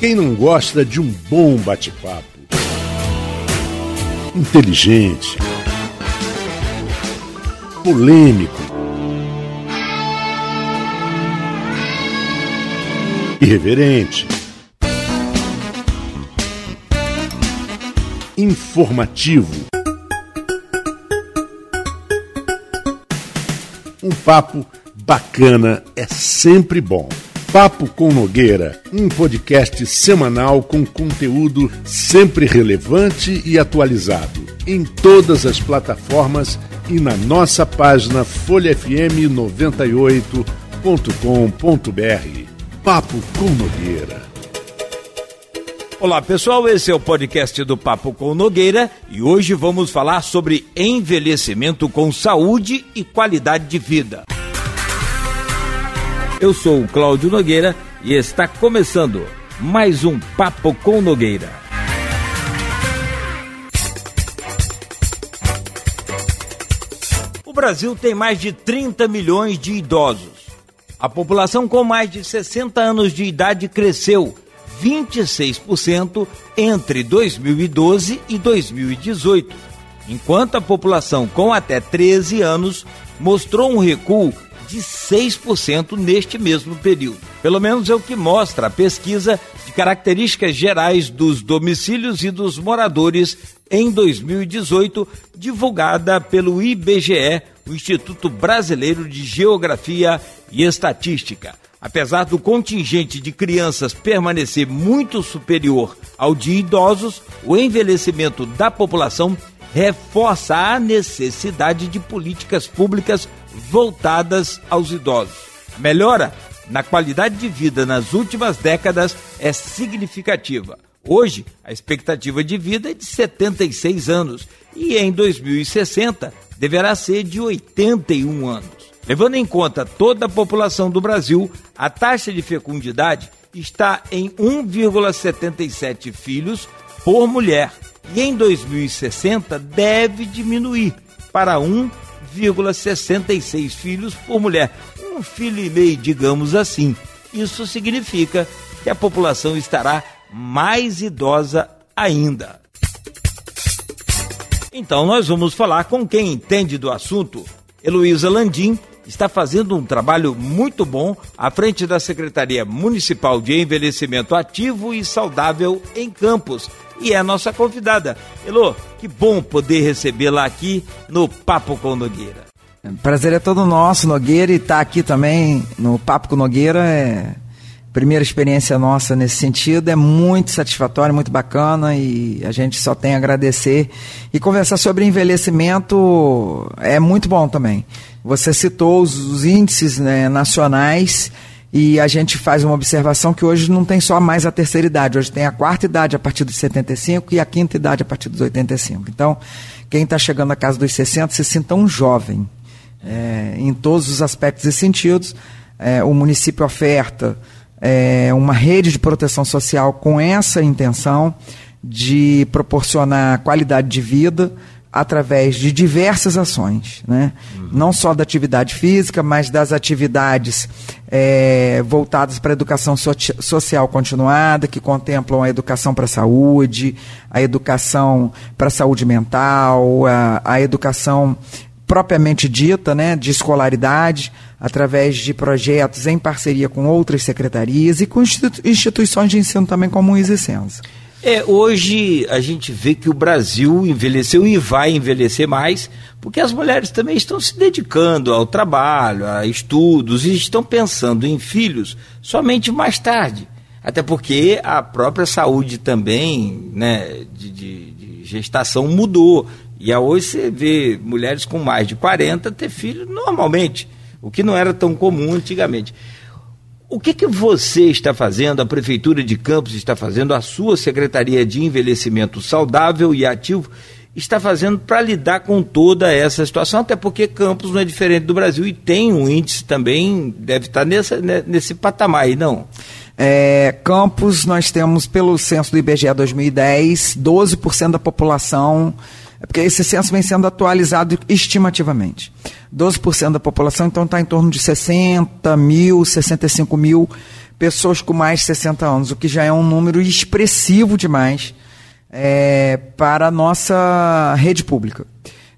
Quem não gosta de um bom bate-papo? Inteligente, polêmico, irreverente, informativo. Um papo bacana é sempre bom. Papo com Nogueira, um podcast semanal com conteúdo sempre relevante e atualizado em todas as plataformas e na nossa página folhafm98.com.br. Papo com Nogueira. Olá pessoal, esse é o podcast do Papo com Nogueira e hoje vamos falar sobre envelhecimento com saúde e qualidade de vida. Eu sou o Cláudio Nogueira e está começando mais um Papo com Nogueira. O Brasil tem mais de 30 milhões de idosos. A população com mais de 60 anos de idade cresceu 26% entre 2012 e 2018, enquanto a população com até 13 anos mostrou um recuo de 6% neste mesmo período. Pelo menos é o que mostra a pesquisa de características gerais dos domicílios e dos moradores em 2018, divulgada pelo IBGE, o Instituto Brasileiro de Geografia e Estatística. Apesar do contingente de crianças permanecer muito superior ao de idosos, o envelhecimento da população reforça a necessidade de políticas públicas voltadas aos idosos. A melhora na qualidade de vida nas últimas décadas é significativa. Hoje, a expectativa de vida é de 76 anos e em 2060 deverá ser de 81 anos. Levando em conta toda a população do Brasil, a taxa de fecundidade está em 1,77 filhos por mulher e em 2060 deve diminuir para 1,66 filhos por mulher. Um filho e meio, digamos assim. Isso significa que a população estará mais idosa ainda. Então nós vamos falar com quem entende do assunto. Heloísa Landim está fazendo um trabalho muito bom à frente da Secretaria Municipal de Envelhecimento Ativo e Saudável em Campos e é a nossa convidada. Elô, que bom poder recebê-la aqui no Papo com Nogueira. Prazer é todo nosso, Nogueira, e estar tá aqui também no Papo com Nogueira é primeira experiência nossa nesse sentido, é muito satisfatória, muito bacana e a gente só tem a agradecer. E conversar sobre envelhecimento é muito bom também. Você citou os, os índices né, nacionais e a gente faz uma observação que hoje não tem só mais a terceira idade, hoje tem a quarta idade a partir dos 75 e a quinta idade a partir dos 85. Então, quem está chegando à casa dos 60 se sinta um jovem, é, em todos os aspectos e sentidos. É, o município oferta é, uma rede de proteção social com essa intenção de proporcionar qualidade de vida, através de diversas ações, né? Uhum. não só da atividade física, mas das atividades é, voltadas para a educação so social continuada, que contemplam a educação para a saúde, a educação para a saúde mental, a, a educação propriamente dita, né, de escolaridade, através de projetos em parceria com outras secretarias e com instituições de ensino também como o ISICENSA. É, hoje a gente vê que o Brasil envelheceu e vai envelhecer mais, porque as mulheres também estão se dedicando ao trabalho, a estudos e estão pensando em filhos somente mais tarde. Até porque a própria saúde também, né, de, de, de gestação mudou. E hoje você vê mulheres com mais de 40 ter filhos normalmente, o que não era tão comum antigamente. O que, que você está fazendo, a Prefeitura de Campos está fazendo, a sua Secretaria de Envelhecimento Saudável e Ativo está fazendo para lidar com toda essa situação, até porque Campos não é diferente do Brasil e tem um índice também, deve estar nessa, né, nesse patamar aí, não? É, Campos, nós temos, pelo censo do IBGE 2010, 12% da população é porque esse censo vem sendo atualizado estimativamente. 12% da população, então, está em torno de 60 mil, 65 mil pessoas com mais de 60 anos, o que já é um número expressivo demais é, para a nossa rede pública.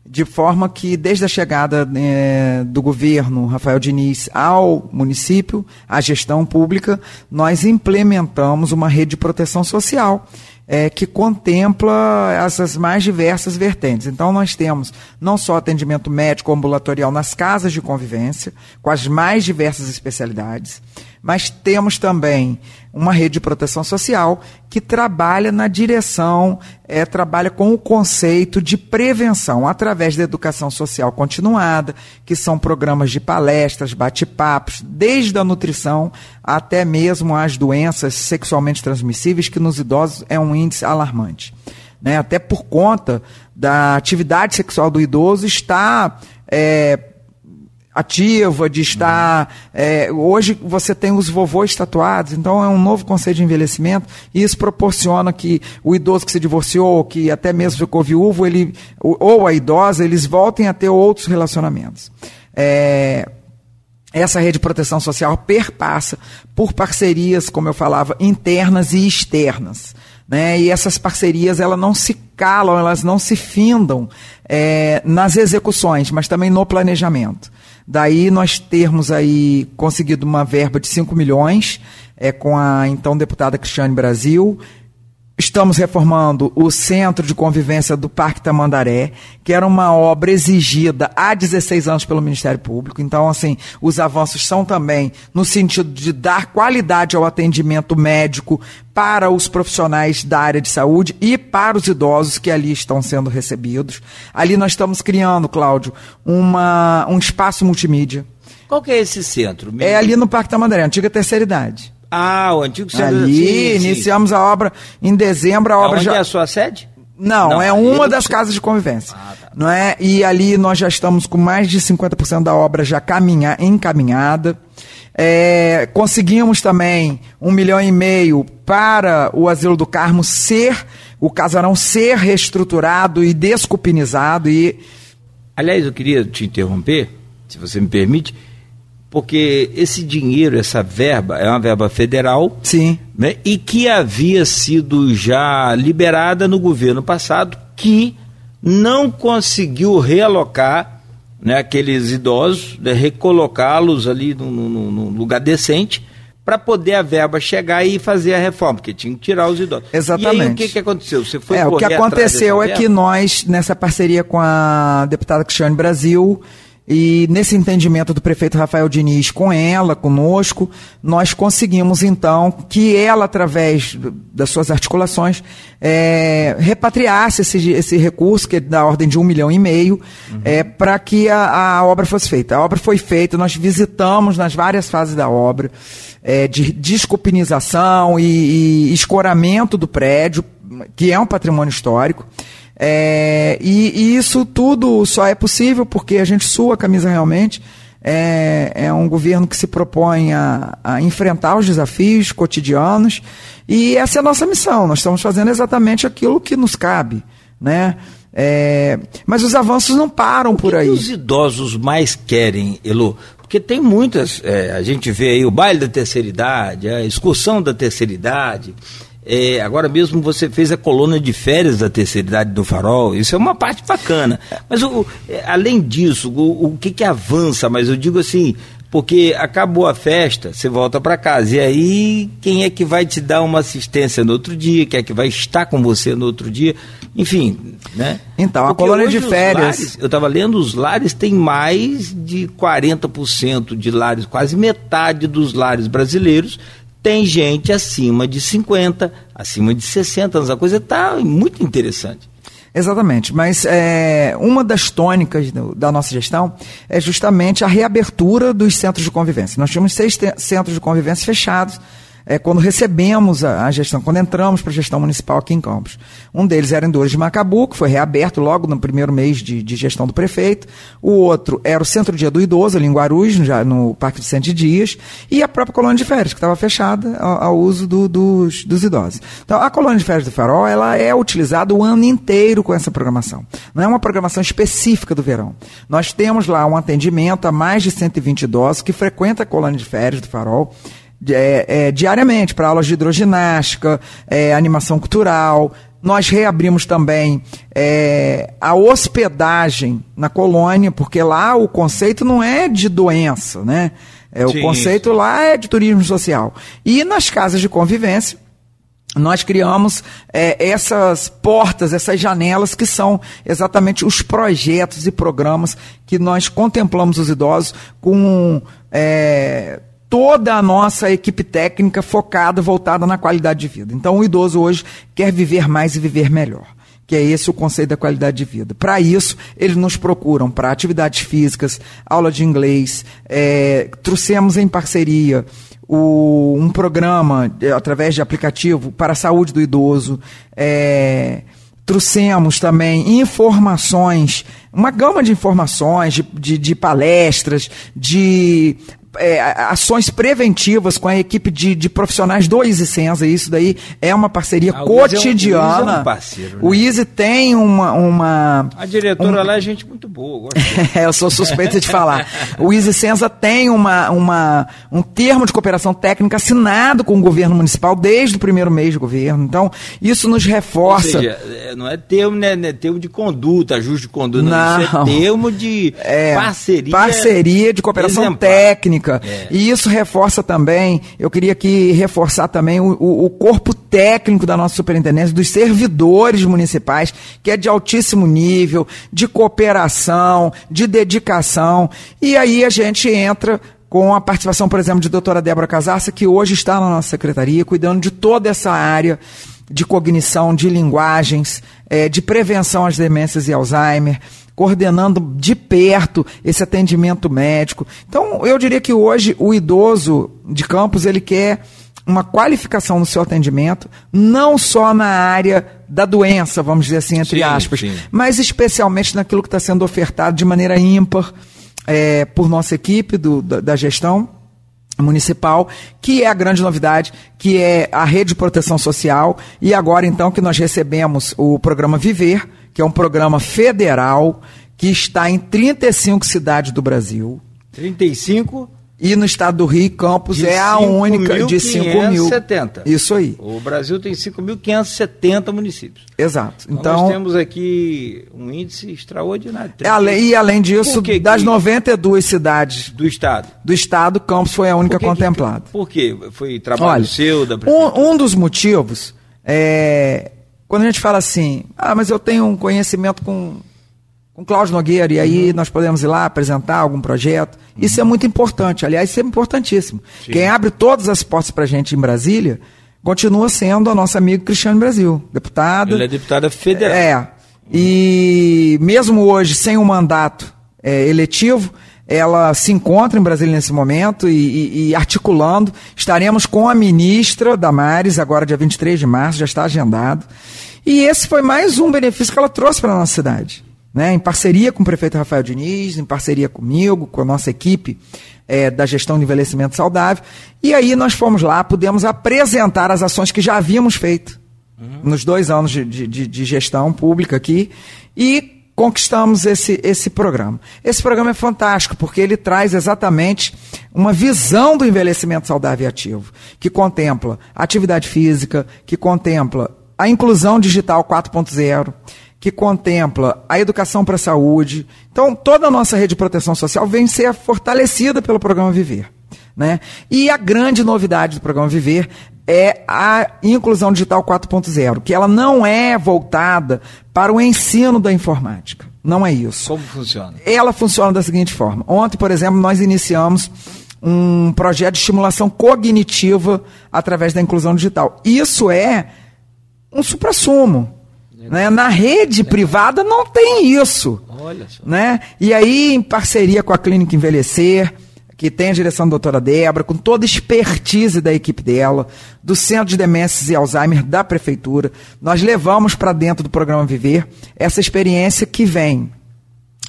De forma que, desde a chegada é, do governo Rafael Diniz ao município, à gestão pública, nós implementamos uma rede de proteção social é, que contempla essas mais diversas vertentes. Então, nós temos não só atendimento médico ambulatorial nas casas de convivência, com as mais diversas especialidades, mas temos também uma rede de proteção social que trabalha na direção, é, trabalha com o conceito de prevenção através da educação social continuada, que são programas de palestras, bate-papos, desde a nutrição até mesmo as doenças sexualmente transmissíveis, que nos idosos é um índice alarmante. Né? Até por conta da atividade sexual do idoso está é, ativa, de estar. É, hoje você tem os vovôs tatuados, então é um novo conceito de envelhecimento, e isso proporciona que o idoso que se divorciou, que até mesmo ficou viúvo, ele, ou a idosa, eles voltem a ter outros relacionamentos. É, essa rede de proteção social perpassa por parcerias, como eu falava, internas e externas. Né? E essas parcerias elas não se calam, elas não se findam é, nas execuções, mas também no planejamento. Daí nós termos aí conseguido uma verba de 5 milhões é, com a então deputada Cristiane Brasil, Estamos reformando o Centro de Convivência do Parque Tamandaré, que era uma obra exigida há 16 anos pelo Ministério Público. Então, assim, os avanços são também no sentido de dar qualidade ao atendimento médico para os profissionais da área de saúde e para os idosos que ali estão sendo recebidos. Ali nós estamos criando, Cláudio, uma, um espaço multimídia. Qual que é esse centro? É ali no Parque Tamandaré, antiga terceira idade. Ah, o antigo centro. Ali, sim, iniciamos sim. a obra em dezembro. A obra Onde já... é a sua sede? Não, não é uma das casas de convivência. Ah, tá. não é? E ali nós já estamos com mais de 50% da obra já caminha, encaminhada. É, conseguimos também um milhão e meio para o Asilo do Carmo ser, o casarão ser reestruturado e descupinizado. E... Aliás, eu queria te interromper, se você me permite porque esse dinheiro, essa verba, é uma verba federal. Sim. Né, e que havia sido já liberada no governo passado, que não conseguiu realocar né, aqueles idosos, né, recolocá-los ali num, num, num lugar decente para poder a verba chegar e fazer a reforma, porque tinha que tirar os idosos. Exatamente. E aí o que, que aconteceu? Você foi é, o que aconteceu é que nós, nessa parceria com a deputada Cristiane Brasil, e nesse entendimento do prefeito Rafael Diniz com ela, conosco, nós conseguimos então que ela, através das suas articulações, é, repatriasse esse, esse recurso, que é da ordem de um milhão e meio, uhum. é, para que a, a, obra fosse feita. A obra foi feita, nós visitamos nas várias fases da obra, é, de descopinização e, e escoramento do prédio, que é um patrimônio histórico. É, e, e, isso tudo só é possível porque a gente sua a camisa realmente. É, é um governo que se propõe a, a, enfrentar os desafios cotidianos e essa é a nossa missão. Nós estamos fazendo exatamente aquilo que nos cabe, né? É, mas os avanços não param por aí. O que os idosos mais querem, Elo? Porque tem muitas, é, a gente vê aí o baile da terceira idade, a excursão da terceira idade, é, agora mesmo você fez a coluna de férias da terceira idade do Farol, isso é uma parte bacana. Mas o, é, além disso, o, o que, que avança? Mas eu digo assim, porque acabou a festa, você volta para casa. E aí, quem é que vai te dar uma assistência no outro dia? Quem é que vai estar com você no outro dia? Enfim, né? Então, porque a colônia de férias. Lares, eu estava lendo, os lares têm mais de 40% de lares, quase metade dos lares brasileiros tem gente acima de 50, acima de 60 anos. A coisa está muito interessante. Exatamente, mas é, uma das tônicas do, da nossa gestão é justamente a reabertura dos centros de convivência. Nós tínhamos seis centros de convivência fechados é, quando recebemos a, a, gestão, quando entramos para a gestão municipal aqui em Campos. Um deles era em Dores de Macabu, que foi reaberto logo no primeiro mês de, de gestão do prefeito. O outro era o Centro Dia do Idoso, ali em Guarulhos, no Parque de Sete Dias. E a própria colônia de férias, que estava fechada ao, ao uso do, dos, dos idosos. Então, a colônia de férias do Farol, ela é utilizada o ano inteiro com essa programação. Não é uma programação específica do verão. Nós temos lá um atendimento a mais de 120 idosos que frequentam a colônia de férias do Farol é, é, diariamente para aulas de hidroginástica, é, animação cultural. Nós reabrimos também é, a hospedagem na colônia, porque lá o conceito não é de doença, né? É, o conceito sim. lá é de turismo social. E nas casas de convivência, nós criamos é, essas portas, essas janelas que são exatamente os projetos e programas que nós contemplamos os idosos com é, toda a nossa equipe técnica focada, voltada na qualidade de vida. Então, o idoso hoje quer viver mais e viver melhor. Que é esse o conceito da qualidade de vida. Para isso, eles nos procuram para atividades físicas, aula de inglês, é, trouxemos em parceria o, um programa é, através de aplicativo para a saúde do idoso. É, trouxemos também informações, uma gama de informações, de, de, de palestras, de é, ações preventivas com a equipe de, de profissionais do Easy Senza. Isso daí é uma parceria ah, cotidiana. O é um parceiro, né? o Easy tem uma, uma. A diretora um... lá é gente muito boa. é, eu sou suspeita de falar. O Easy Senza tem uma, uma, um termo de cooperação técnica assinado com o governo municipal desde o primeiro mês de governo. Então, isso nos reforça. Seja, é, não é termo, né, né, termo de conduta, ajuste de conduta, não. Isso é termo de é, parceria. Parceria de cooperação exemplar. técnica é. E isso reforça também, eu queria aqui reforçar também o, o, o corpo técnico da nossa superintendência, dos servidores municipais, que é de altíssimo nível, de cooperação, de dedicação. E aí a gente entra com a participação, por exemplo, de doutora Débora Casarça, que hoje está na nossa secretaria, cuidando de toda essa área de cognição, de linguagens, é, de prevenção às demências e Alzheimer coordenando de perto esse atendimento médico. Então, eu diria que hoje o idoso de Campos, ele quer uma qualificação no seu atendimento, não só na área da doença, vamos dizer assim, entre sim, aspas, sim. mas especialmente naquilo que está sendo ofertado de maneira ímpar é, por nossa equipe do, da, da gestão municipal, que é a grande novidade, que é a rede de proteção social, e agora então que nós recebemos o programa Viver, que é um programa federal que está em 35 cidades do Brasil. 35? E no estado do Rio, Campos é a única mil de 5 mil. 70. Isso aí. O Brasil tem 5.570 municípios. Exato. Então, então, nós temos aqui um índice extraordinário. É, além, e além disso, que das que, 92 cidades do estado, do estado, Campos foi a única por que, contemplada. por quê? Foi trabalho Olha, seu da um, um dos motivos é quando a gente fala assim, ah, mas eu tenho um conhecimento com, com Cláudio Nogueira, e aí uhum. nós podemos ir lá apresentar algum projeto. Uhum. Isso é muito importante, aliás, isso é importantíssimo. Sim. Quem abre todas as portas para a gente em Brasília continua sendo a nossa amiga Cristiano Brasil, deputada. Ela é deputada federal. É. E mesmo hoje, sem um mandato é, eletivo, ela se encontra em Brasília nesse momento e, e, e, articulando. Estaremos com a ministra Damares, agora dia 23 de março, já está agendado. E esse foi mais um benefício que ela trouxe para a nossa cidade. Né? Em parceria com o prefeito Rafael Diniz, em parceria comigo, com a nossa equipe é, da gestão de envelhecimento saudável. E aí nós fomos lá, pudemos apresentar as ações que já havíamos feito uhum. nos dois anos de, de, de gestão pública aqui. E conquistamos esse, esse programa. Esse programa é fantástico porque ele traz exatamente uma visão do envelhecimento saudável e ativo, que contempla atividade física, que contempla a inclusão digital 4.0, que contempla a educação para a saúde. Então, toda a nossa rede de proteção social vem ser fortalecida pelo programa Viver. Né? E a grande novidade do programa Viver é a inclusão digital 4.0, que ela não é voltada para o ensino da informática. Não é isso. Como funciona? Ela funciona da seguinte forma. Ontem, por exemplo, nós iniciamos um projeto de estimulação cognitiva através da inclusão digital. Isso é um suprassumo. Né? Na rede privada não tem isso. Olha só. Né? E aí, em parceria com a Clínica Envelhecer, que tem a direção da doutora Débora, com toda a expertise da equipe dela, do Centro de Demências e Alzheimer da Prefeitura, nós levamos para dentro do programa Viver essa experiência que vem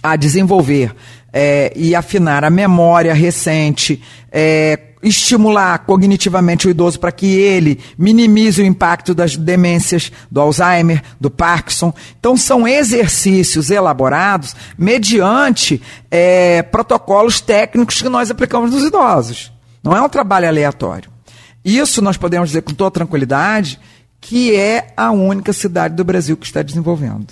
a desenvolver é, e afinar a memória recente, é, estimular cognitivamente o idoso para que ele minimize o impacto das demências, do Alzheimer, do Parkinson. Então, são exercícios elaborados mediante é, protocolos técnicos que nós aplicamos nos idosos. Não é um trabalho aleatório. Isso nós podemos dizer com toda tranquilidade que é a única cidade do Brasil que está desenvolvendo.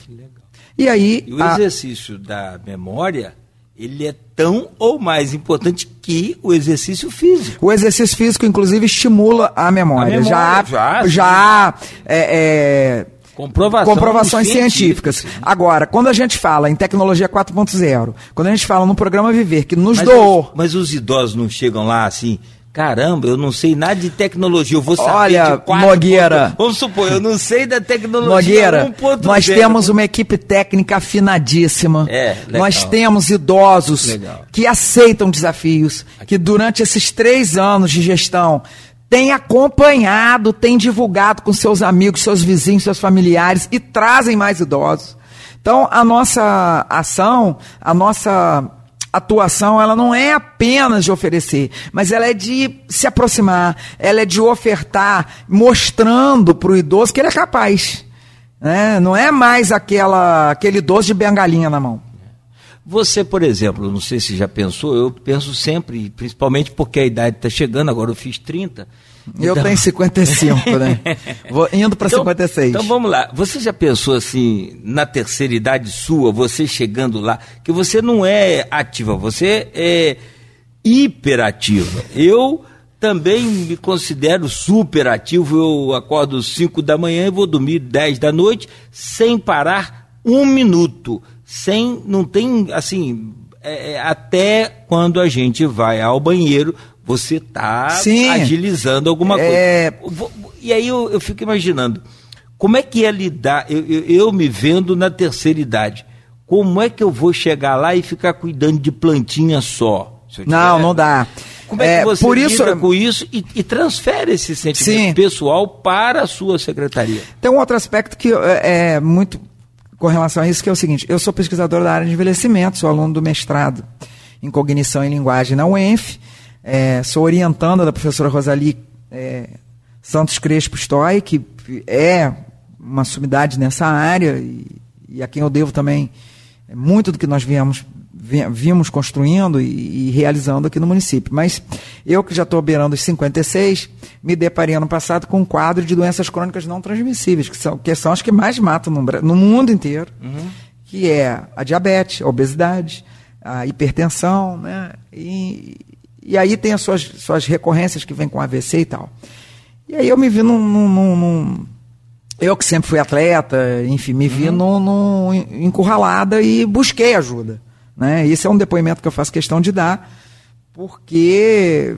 E aí. E o a... exercício da memória ele é tão ou mais importante que o exercício físico. O exercício físico, inclusive, estimula a memória. A memória já, já, já há é, é, Comprovação comprovações científicas. Agora, quando a gente fala em tecnologia 4.0, quando a gente fala no programa Viver, que nos mas doou. Os, mas os idosos não chegam lá assim, Caramba, eu não sei nada de tecnologia. Eu vou saber Olha, de quatro Nogueira. Ponto, vamos supor, eu não sei da tecnologia. Nogueira, nós temos uma equipe técnica afinadíssima. É, legal. Nós temos idosos legal. que aceitam desafios, que durante esses três anos de gestão têm acompanhado, têm divulgado com seus amigos, seus vizinhos, seus familiares e trazem mais idosos. Então, a nossa ação, a nossa atuação ela não é apenas de oferecer, mas ela é de se aproximar, ela é de ofertar, mostrando para o idoso que ele é capaz. Né? Não é mais aquela, aquele idoso de bengalinha na mão. Você, por exemplo, não sei se já pensou, eu penso sempre, principalmente porque a idade está chegando, agora eu fiz 30. Eu então... tenho 55, né? Vou indo para então, 56. Então vamos lá. Você já pensou assim, na terceira idade sua, você chegando lá, que você não é ativa, você é hiperativa. Eu também me considero super ativo. Eu acordo às 5 da manhã e vou dormir 10 da noite sem parar um minuto. Sem, não tem, assim, é, é até quando a gente vai ao banheiro, você está agilizando alguma é... coisa. E aí eu, eu, fico imaginando, como é que é lidar, eu, eu, eu, me vendo na terceira idade, como é que eu vou chegar lá e ficar cuidando de plantinha só? Não, não dá. Como é, que é, você por isso, lida com isso e, e transfere esse sentimento sim. pessoal para a sua secretaria? Tem um outro aspecto que é, é muito com relação a isso, que é o seguinte, eu sou pesquisador da área de envelhecimento, sou aluno do mestrado em cognição e linguagem na UENF, é, sou orientanda da professora Rosali é, Santos Crespo Stoy, que é uma sumidade nessa área e, e, a quem eu devo também muito do que nós viemos, vimos construindo e, e realizando aqui no município. Mas eu que já estou beirando os 56, me deparei ano passado com um quadro de doenças crônicas não transmissíveis, que são, que são as que mais matam no, no mundo inteiro, uhum. que é a diabetes, a obesidade, a hipertensão, né? E, e aí tem as suas, suas recorrências que vem com AVC e tal. E aí eu me vi num. num, num, eu que sempre fui atleta, enfim, me vi uhum. num, encurralada e busquei ajuda. Né? Esse é um depoimento que eu faço questão de dar, porque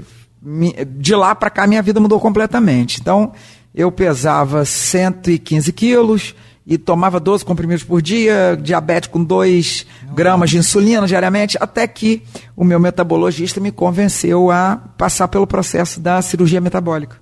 de lá para cá minha vida mudou completamente. Então, eu pesava 115 quilos, e tomava 12 comprimidos por dia, diabetes com 2 gramas de insulina diariamente, até que o meu metabologista me convenceu a passar pelo processo da cirurgia metabólica.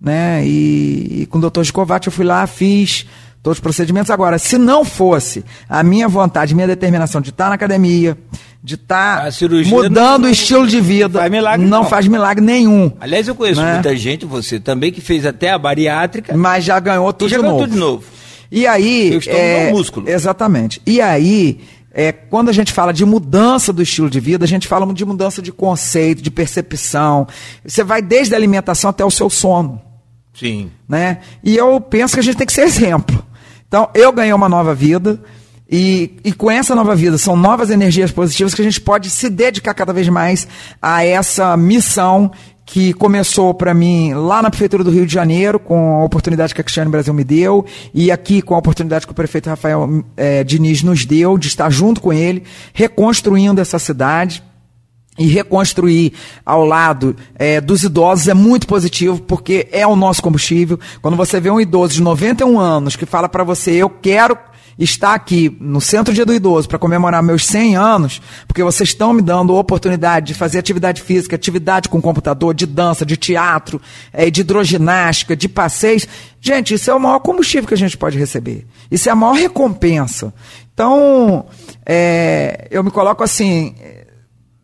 Né? E, e com o doutor Gicovati eu fui lá, fiz todos os procedimentos. Agora, se não fosse a minha vontade, minha determinação de estar na academia, de estar mudando não, o estilo de vida, faz milagre, não, não, faz milagre nenhum. Aliás, eu conheço né? muita gente, você também, que fez até a bariátrica. Mas já ganhou tudo, já de, ganhou novo. tudo de novo. E aí. Eu estou é, no músculo. Exatamente. E aí, é, quando a gente fala de mudança do estilo de vida, a gente fala de mudança de conceito, de percepção. Você vai desde a alimentação até o seu sono. Sim. Né? E eu penso que a gente tem que ser exemplo. Então, eu ganhei uma nova vida. E, e com essa nova vida, são novas energias positivas que a gente pode se dedicar cada vez mais a essa missão que começou para mim lá na Prefeitura do Rio de Janeiro, com a oportunidade que a Cristiane Brasil me deu, e aqui com a oportunidade que o prefeito Rafael é, Diniz nos deu, de estar junto com ele, reconstruindo essa cidade. E reconstruir ao lado é, dos idosos é muito positivo, porque é o nosso combustível. Quando você vê um idoso de 91 anos que fala para você, eu quero estar aqui no Centro Dia do Idoso para comemorar meus 100 anos, porque vocês estão me dando a oportunidade de fazer atividade física, atividade com computador, de dança, de teatro, é, de hidroginástica, de passeios. Gente, isso é o maior combustível que a gente pode receber. Isso é a maior recompensa. Então, é, eu me coloco assim,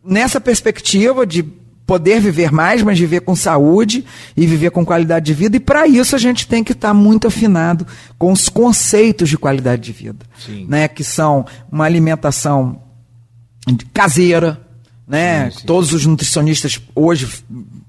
nessa perspectiva de poder viver mais, mas viver com saúde e viver com qualidade de vida. E para isso a gente tem que estar tá muito afinado com os conceitos de qualidade de vida, né? Que são uma alimentação caseira, né? Sim, sim. Todos os nutricionistas hoje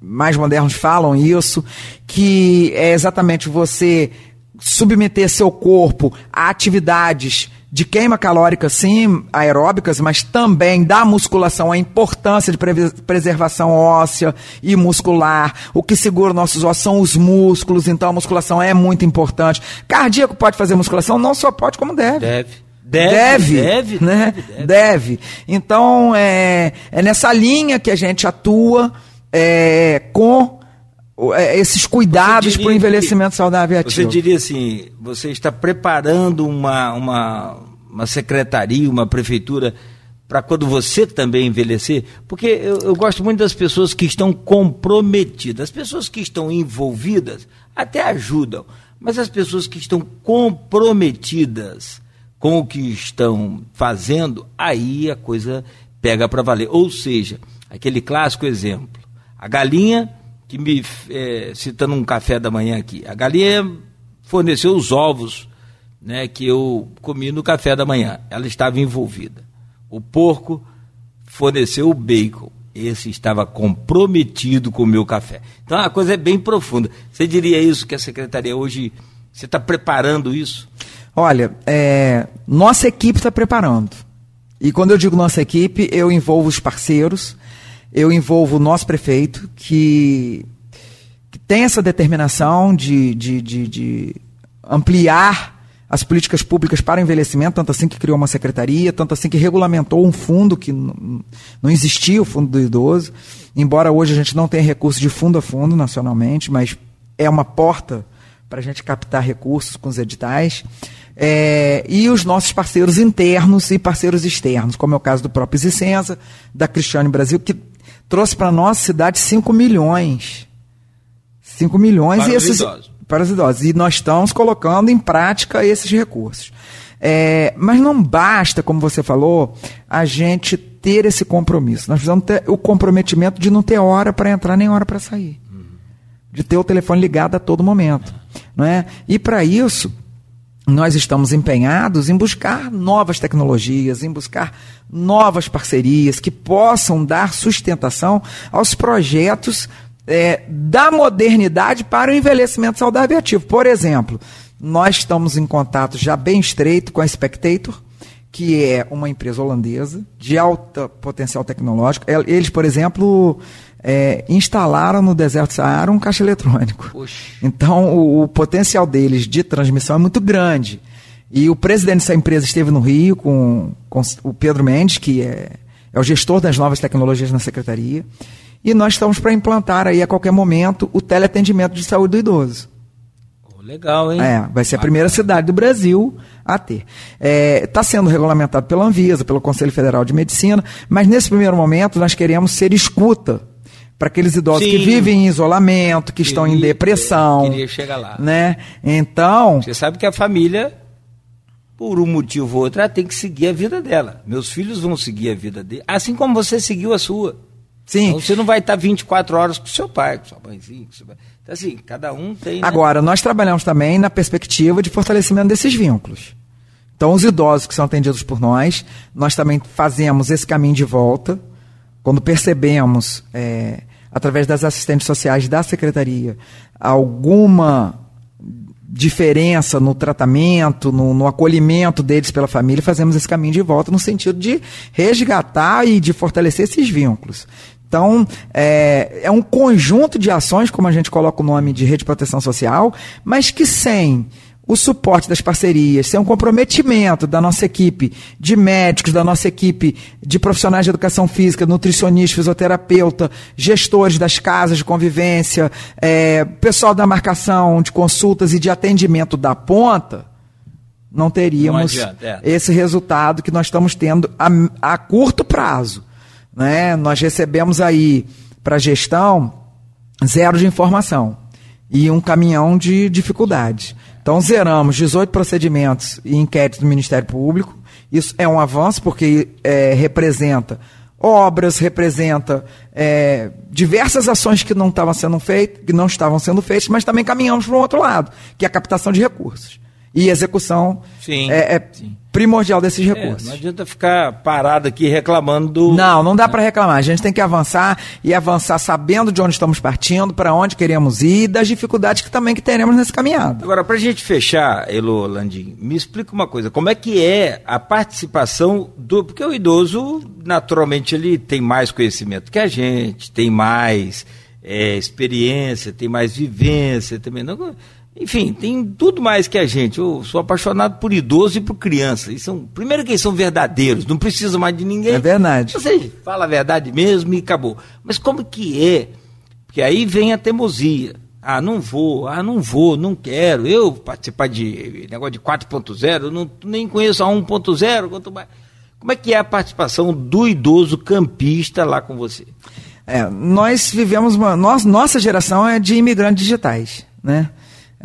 mais modernos falam isso, que é exatamente você submeter seu corpo a atividades de queima calórica, sim, aeróbicas, mas também da musculação, a importância de preservação óssea e muscular. O que segura nossos ossos são os músculos, então a musculação é muito importante. Cardíaco pode fazer musculação? Não só pode, como deve. Deve. Deve, deve, né? deve, deve. deve. Então, é, é nessa linha que a gente atua é, com esses cuidados para o envelhecimento saudável ativo. Você diria assim, você está preparando uma, uma, uma secretaria, uma prefeitura para quando você também envelhecer? Porque eu, eu, gosto muito das pessoas que estão comprometidas. As pessoas que estão envolvidas até ajudam, mas as pessoas que estão comprometidas com o que estão fazendo, aí a coisa pega para valer. Ou seja, aquele clássico exemplo: a galinha, que me é, citando um café da manhã aqui, a galinha forneceu os ovos né, que eu comi no café da manhã, ela estava envolvida. O porco forneceu o bacon, esse estava comprometido com o meu café. Então a coisa é bem profunda. Você diria isso que a secretaria hoje, você está preparando isso? Olha, é, nossa equipe está preparando. E quando eu digo nossa equipe, eu envolvo os parceiros, eu envolvo o nosso prefeito, que, que tem essa determinação de, de, de, de ampliar as políticas públicas para o envelhecimento, tanto assim que criou uma secretaria, tanto assim que regulamentou um fundo que não existia, o Fundo do Idoso. Embora hoje a gente não tenha recurso de fundo a fundo nacionalmente, mas é uma porta para a gente captar recursos com os editais. É, e os nossos parceiros internos e parceiros externos, como é o caso do próprio Zicenza, da Cristiane Brasil, que trouxe para a nossa cidade 5 milhões. 5 milhões para e esses, idosos. para os idosos. E nós estamos colocando em prática esses recursos. É, mas não basta, como você falou, a gente ter esse compromisso. Nós precisamos ter o comprometimento de não ter hora para entrar nem hora para sair. Uhum. De ter o telefone ligado a todo momento. Não é? E para isso, nós estamos empenhados em buscar novas tecnologias, em buscar novas parcerias que possam dar sustentação aos projetos é, da modernidade para o envelhecimento saudável e ativo. Por exemplo, nós estamos em contato já bem estreito com a Spectator, que é uma empresa holandesa de alta potencial tecnológico. Eles, por exemplo, é, instalaram no deserto do Saara um caixa eletrônico. Então, o, o, potencial deles de transmissão é muito grande. E o presidente dessa empresa esteve no Rio com, com o Pedro Mendes, que é, é o gestor das novas tecnologias na secretaria. E nós estamos para implantar aí a qualquer momento o teleatendimento de saúde do idoso. legal, hein? É, vai ser a primeira cidade do Brasil a ter. Está é, tá sendo regulamentado pela Anvisa, pelo Conselho Federal de Medicina, mas nesse primeiro momento nós queremos ser escuta para aqueles idosos Sim. que vivem em isolamento, que queria, estão em depressão. Queria chegar lá. Né? Então. Você sabe que a família, por um motivo ou outro, ela tem que seguir a vida dela. Meus filhos vão seguir a vida dele, assim como você seguiu a sua. Sim. Então você não vai estar 24 horas com seu pai, com sua mãezinha. Com seu pai. Então, assim, cada um tem. Né? Agora, nós trabalhamos também na perspectiva de fortalecimento desses vínculos. Então, os idosos que são atendidos por nós, nós também fazemos esse caminho de volta quando percebemos, é, através das assistentes sociais da secretaria, alguma diferença no tratamento, no, no, acolhimento deles pela família, fazemos esse caminho de volta no sentido de resgatar e de fortalecer esses vínculos. Então, é, é um conjunto de ações, como a gente coloca o nome de rede de proteção social, mas que sem o suporte das parcerias, sem um comprometimento da nossa equipe de médicos, da nossa equipe de profissionais de educação física, nutricionista, fisioterapeuta, gestores das casas de convivência, é, pessoal da marcação de consultas e de atendimento da ponta, não teríamos não adianta, é. esse resultado que nós estamos tendo a, a curto prazo. Né? Nós recebemos aí para a gestão zero de informação e um caminhão de dificuldades. Então, zeramos 18 procedimentos e inquéritos do Ministério Público. Isso é um avanço, porque é, representa obras, representa é, diversas ações que não estavam sendo feitas, que não estavam sendo feitas, mas também caminhamos para um outro lado, que é a captação de recursos. E execução Sim, é, é sim. primordial desses É, recursos. não adianta ficar parado aqui reclamando do. Não, não dá para reclamar. A gente tem que avançar e avançar sabendo de onde estamos partindo, para onde queremos ir e das dificuldades que também que teremos nessa caminhada. Agora, para a gente fechar, Elo Landim, me explica uma coisa: como é que é a participação do. Porque o idoso, naturalmente, ele tem mais conhecimento que a gente, tem mais é, experiência, tem mais vivência também. Não, enfim, tem tudo mais que a gente. Eu sou apaixonado por idoso e por criança. E são, primeiro que eles são verdadeiros, não precisa mais de ninguém. É verdade. Seja, fala a verdade mesmo e acabou. Mas como que é? Porque aí vem a teimosia. Ah, não vou, ah, não vou, não quero. Eu participar de negócio de 4.0, eu não, nem conheço a 1.0, quanto mais. Como é que é a participação do idoso campista lá com você? É, nós vivemos uma. Nós, nossa geração é de imigrantes digitais, né?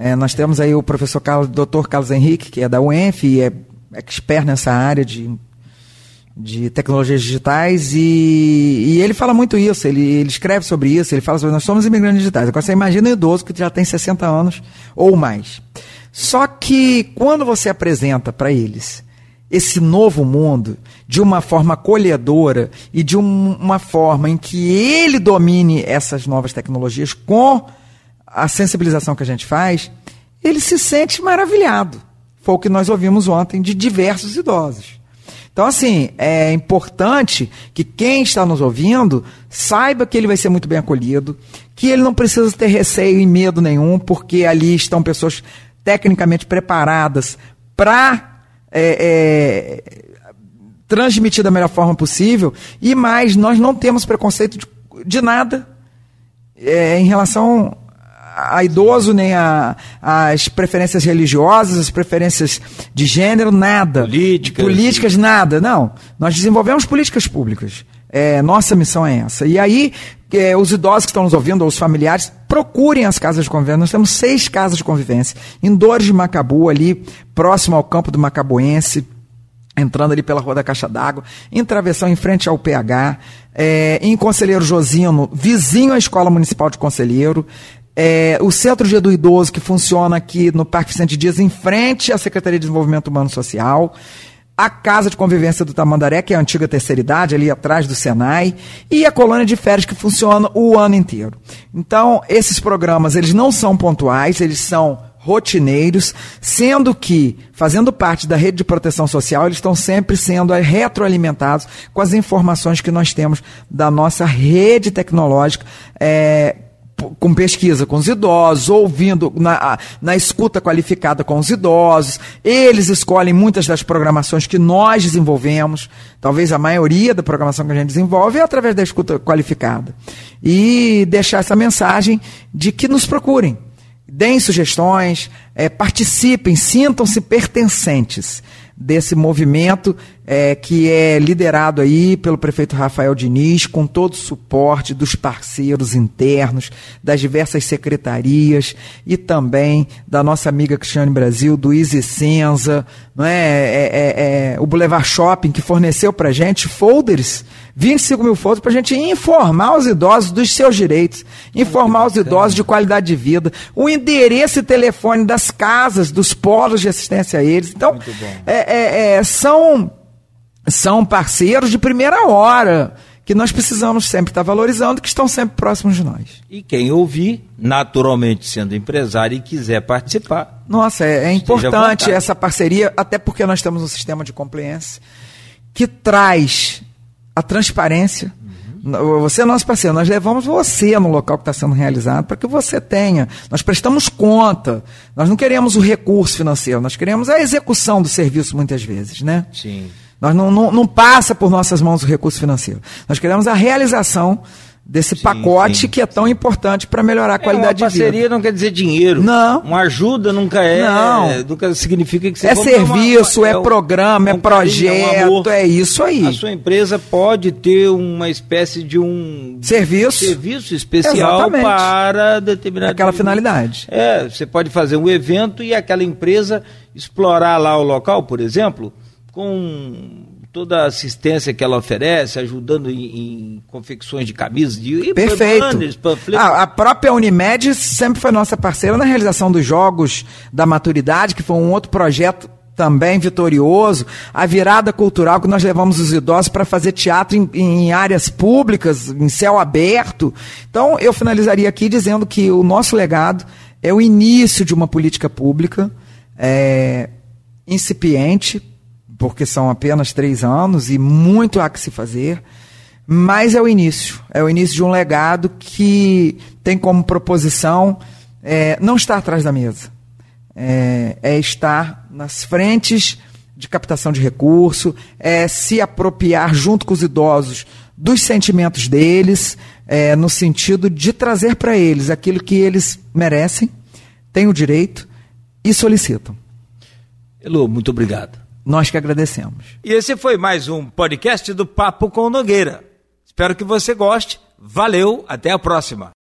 É, nós temos aí o professor Carlos, Dr. Carlos Henrique, que é da UENF e é expert nessa área de, de tecnologias digitais, e, e ele fala muito isso, ele, ele escreve sobre isso, ele fala sobre nós somos imigrantes digitais. Agora você imagina um idoso que já tem 60 anos ou mais. Só que quando você apresenta para eles esse novo mundo de uma forma acolhedora e de um, uma forma em que ele domine essas novas tecnologias com a sensibilização que a gente faz, ele se sente maravilhado. Foi o que nós ouvimos ontem de diversos idosos. Então, assim, é importante que quem está nos ouvindo saiba que ele vai ser muito bem acolhido, que ele não precisa ter receio e medo nenhum, porque ali estão pessoas tecnicamente preparadas para é, é, transmitir da melhor forma possível. E mais, nós não temos preconceito de, de nada é, em relação a idoso, nem a, as preferências religiosas, as preferências de gênero, nada. Políticas. Políticas, nada. Não. Nós desenvolvemos políticas públicas. É, nossa missão é essa. E aí, é, os idosos que estão nos ouvindo, ou os familiares, procurem as casas de convivência. Nós temos seis casas de convivência. Em Dores de Macabu, ali, próximo ao campo do Macabuense, entrando ali pela Rua da Caixa d'Água, em travessão em frente ao PH, é, em Conselheiro Josino, vizinho à Escola Municipal de Conselheiro, é, o Centro Dia do Idoso, que funciona aqui no Parque Vicente Dias, em frente à Secretaria de Desenvolvimento Humano Social, a Casa de Convivência do Tamandaré, que é a antiga terceira idade, ali atrás do Senai, e a colônia de férias que funciona o ano inteiro. Então, esses programas, eles não são pontuais, eles são rotineiros, sendo que, fazendo parte da rede de proteção social, eles estão sempre sendo retroalimentados com as informações que nós temos da nossa rede tecnológica, é, com pesquisa com os idosos, ouvindo na, na escuta qualificada com os idosos. Eles escolhem muitas das programações que nós desenvolvemos, talvez a maioria da programação que a gente desenvolve é através da escuta qualificada. E deixar essa mensagem de que nos procurem, deem sugestões, é, participem, sintam-se pertencentes desse movimento é, que é liderado aí pelo prefeito Rafael Diniz, com todo o suporte dos parceiros internos, das diversas secretarias e também da nossa amiga Cristiane Brasil, do Easy Senza, é? é, é, é o Boulevard Shopping, que forneceu para gente folders, 25 mil folders, para a gente informar os idosos dos seus direitos, informar os idosos de qualidade de vida, o endereço e telefone das casas, dos polos de assistência a eles. Então, é, é, é, são, são parceiros de primeira hora que nós precisamos sempre estar valorizando, que estão sempre próximos de nós. E quem ouvir, naturalmente sendo empresário e quiser participar. Nossa, é, é importante essa parceria, até porque nós temos um sistema de compliance que traz a transparência. Uhum. Você é nosso parceiro, nós levamos você no local que está sendo realizado para que você tenha. Nós prestamos conta. Nós não queremos o recurso financeiro, nós queremos a execução do serviço muitas vezes, né? Sim. Nós não, não, não passa por nossas mãos o recurso financeiro. Nós queremos a realização desse sim, pacote sim, que é tão sim. importante para melhorar a qualidade de vida. Parceria não quer dizer dinheiro. Não. Uma ajuda nunca é. Não. Nunca significa que você é serviço, uma, é, é, programa, é, um projeto, carinho, é, isso aí. A sua empresa pode ter uma espécie de um serviço, serviço especial Exatamente. para determinada aquela finalidade. É, você pode fazer um evento e aquela empresa explorar lá o local, por exemplo, com toda a assistência que ela oferece, ajudando em, em confecções de camisas, de Perfeito. Ah, a própria Unimed sempre foi nossa parceira na realização dos Jogos da Maturidade, que foi um outro projeto também vitorioso, a virada cultural que nós levamos os idosos para fazer teatro em, em, áreas públicas, em céu aberto. Então, eu finalizaria aqui dizendo que o nosso legado é o início de uma política pública é, incipiente, porque são apenas três anos e muito há que se fazer, mas é o início. É o início de um legado que tem como proposição é, não estar atrás da mesa é, é estar nas frentes de captação de recurso, é se apropriar junto com os idosos dos sentimentos deles, é, no sentido de trazer para eles aquilo que eles merecem, têm o direito e solicitam. Elô, muito obrigado. Nós que agradecemos. E esse foi mais um podcast do Papo com Nogueira. Espero que você goste. Valeu, até a próxima.